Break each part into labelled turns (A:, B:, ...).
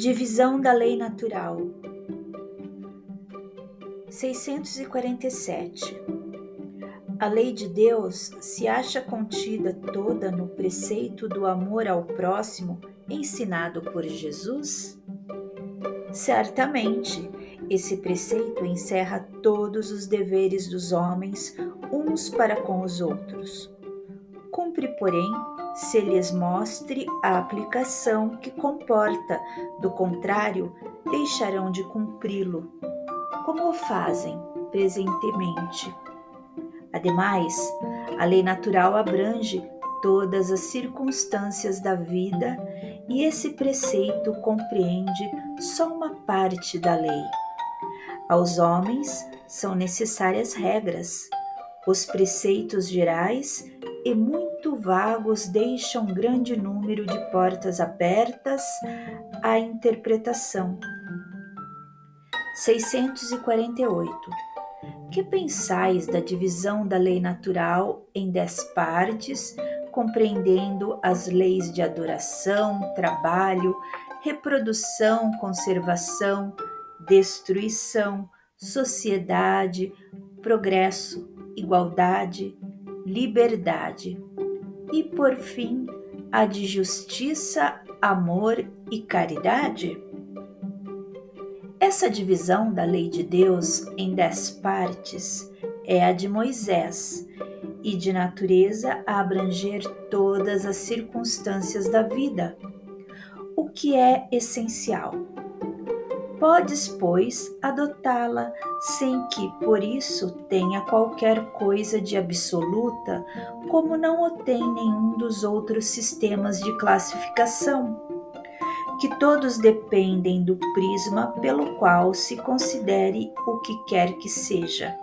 A: Divisão da lei natural. 647. A lei de Deus se acha contida toda no preceito do amor ao próximo ensinado por Jesus? Certamente, esse preceito encerra todos os deveres dos homens uns para com os outros. Cumpre, porém, se lhes mostre a aplicação que comporta, do contrário, deixarão de cumpri-lo, como o fazem presentemente. Ademais, a lei natural abrange todas as circunstâncias da vida e esse preceito compreende só uma parte da lei. Aos homens são necessárias regras, os preceitos gerais e muito vagos deixam grande número de portas abertas à interpretação. 648. Que pensais da divisão da lei natural em dez partes, compreendendo as leis de adoração, trabalho, reprodução, conservação, destruição, sociedade, progresso, igualdade, liberdade e, por fim, a de justiça, amor e caridade? Essa divisão da lei de Deus em dez partes é a de Moisés e de natureza a abranger todas as circunstâncias da vida, o que é essencial Podes, pois, adotá-la sem que por isso tenha qualquer coisa de absoluta, como não o tem nenhum dos outros sistemas de classificação, que todos dependem do prisma pelo qual se considere o que quer que seja.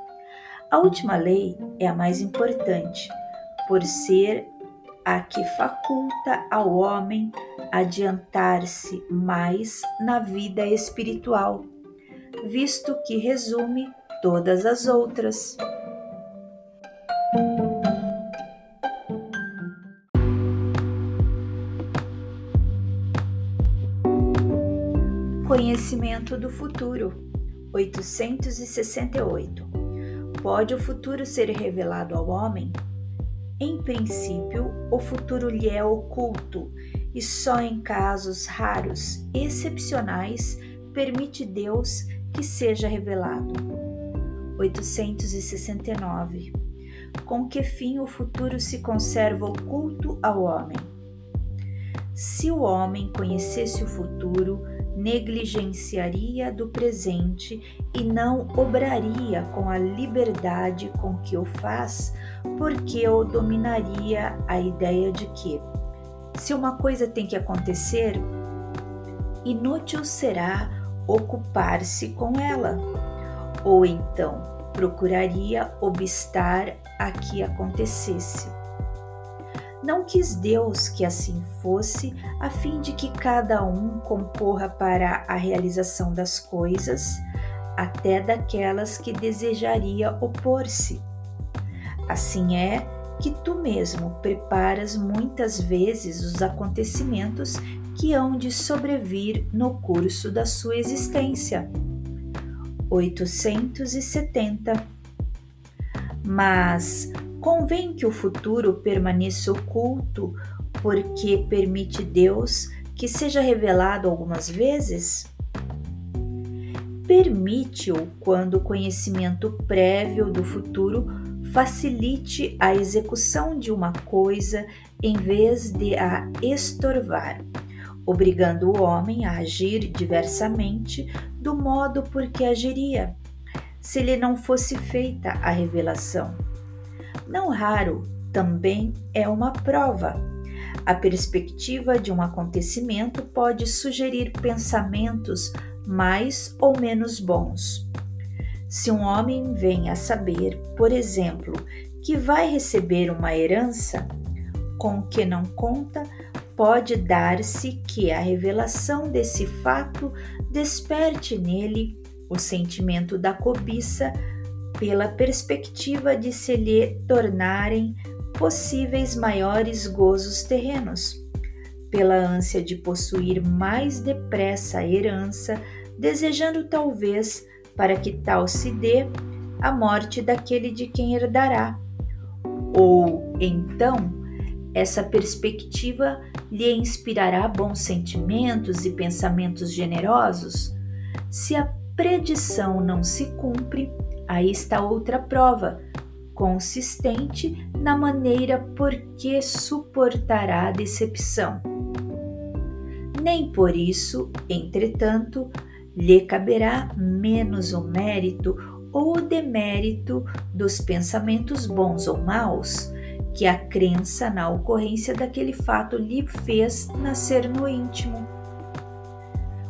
A: A última lei é a mais importante, por ser a que faculta ao homem adiantar-se mais na vida espiritual, visto que resume todas as outras. Conhecimento do futuro 868 Pode o futuro ser revelado ao homem? Em princípio, o futuro lhe é oculto e só em casos raros, excepcionais, permite Deus que seja revelado. 869. Com que fim o futuro se conserva oculto ao homem? Se o homem conhecesse o futuro, negligenciaria do presente e não obraria com a liberdade com que o faz, porque o dominaria a ideia de que, se uma coisa tem que acontecer, inútil será ocupar-se com ela, ou então procuraria obstar a que acontecesse. Não quis Deus que assim fosse, a fim de que cada um concorra para a realização das coisas, até daquelas que desejaria opor-se. Assim é que tu mesmo preparas muitas vezes os acontecimentos que hão de sobrevir no curso da sua existência. 870 Mas Convém que o futuro permaneça oculto, porque permite Deus que seja revelado algumas vezes? Permite-o quando o conhecimento prévio do futuro facilite a execução de uma coisa em vez de a estorvar, obrigando o homem a agir diversamente do modo por que agiria, se lhe não fosse feita a revelação não raro, também é uma prova. A perspectiva de um acontecimento pode sugerir pensamentos mais ou menos bons. Se um homem vem a saber, por exemplo, que vai receber uma herança com que não conta, pode dar-se que a revelação desse fato desperte nele o sentimento da cobiça pela perspectiva de se lhe tornarem possíveis maiores gozos terrenos, pela ânsia de possuir mais depressa a herança, desejando talvez, para que tal se dê, a morte daquele de quem herdará. Ou então, essa perspectiva lhe inspirará bons sentimentos e pensamentos generosos? Se a predição não se cumpre, aí está outra prova, consistente na maneira por que suportará a decepção. Nem por isso, entretanto, lhe caberá menos o mérito ou o demérito dos pensamentos bons ou maus que a crença na ocorrência daquele fato lhe fez nascer no íntimo.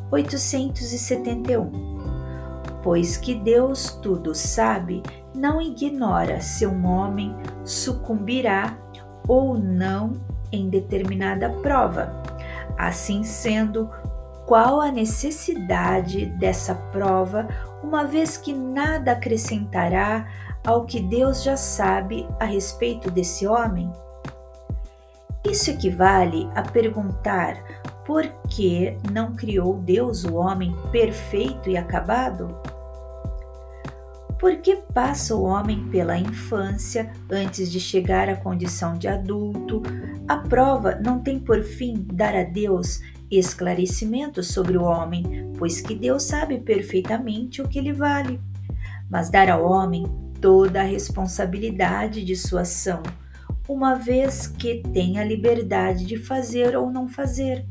A: 871. Pois que Deus tudo sabe, não ignora se um homem sucumbirá ou não em determinada prova. Assim sendo, qual a necessidade dessa prova, uma vez que nada acrescentará ao que Deus já sabe a respeito desse homem? Isso equivale a perguntar por que não criou Deus o homem perfeito e acabado? Por que passa o homem pela infância antes de chegar à condição de adulto? A prova não tem por fim dar a Deus esclarecimento sobre o homem, pois que Deus sabe perfeitamente o que lhe vale. Mas dar ao homem toda a responsabilidade de sua ação, uma vez que tem a liberdade de fazer ou não fazer.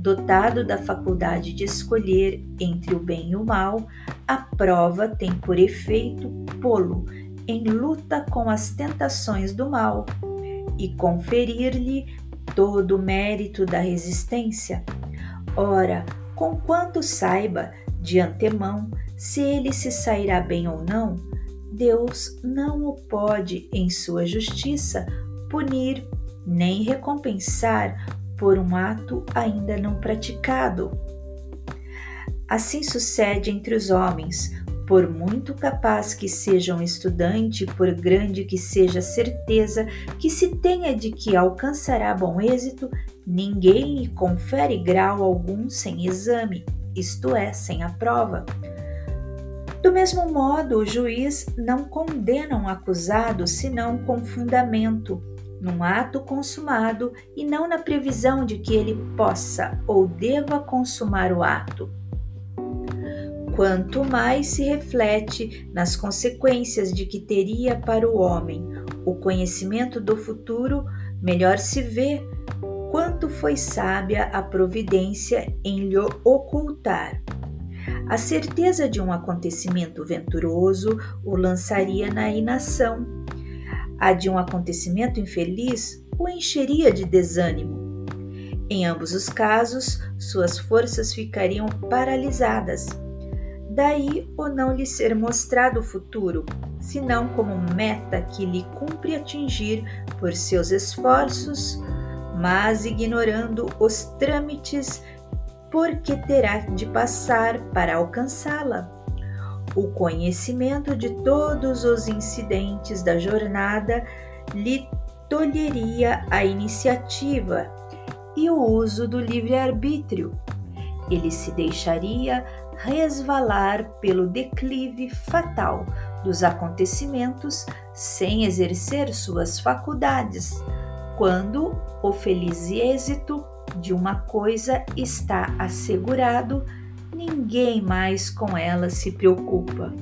A: Dotado da faculdade de escolher entre o bem e o mal, a prova tem por efeito pô-lo em luta com as tentações do mal e conferir-lhe todo o mérito da resistência. Ora, conquanto saiba de antemão se ele se sairá bem ou não, Deus não o pode, em sua justiça, punir nem recompensar por um ato ainda não praticado. Assim sucede entre os homens, por muito capaz que seja um estudante, por grande que seja a certeza que se tenha de que alcançará bom êxito, ninguém lhe confere grau algum sem exame, isto é, sem a prova. Do mesmo modo, o juiz não condena um acusado senão com fundamento, num ato consumado e não na previsão de que ele possa ou deva consumar o ato. Quanto mais se reflete nas consequências de que teria para o homem o conhecimento do futuro, melhor se vê quanto foi sábia a providência em lhe ocultar. A certeza de um acontecimento venturoso o lançaria na inação a de um acontecimento infeliz o encheria de desânimo. Em ambos os casos, suas forças ficariam paralisadas. Daí o não lhe ser mostrado o futuro, senão como meta que lhe cumpre atingir por seus esforços, mas ignorando os trâmites por que terá de passar para alcançá-la o conhecimento de todos os incidentes da jornada lhe tolheria a iniciativa e o uso do livre-arbítrio. Ele se deixaria resvalar pelo declive fatal dos acontecimentos sem exercer suas faculdades, quando o feliz êxito de uma coisa está assegurado ninguém mais com ela se preocupa.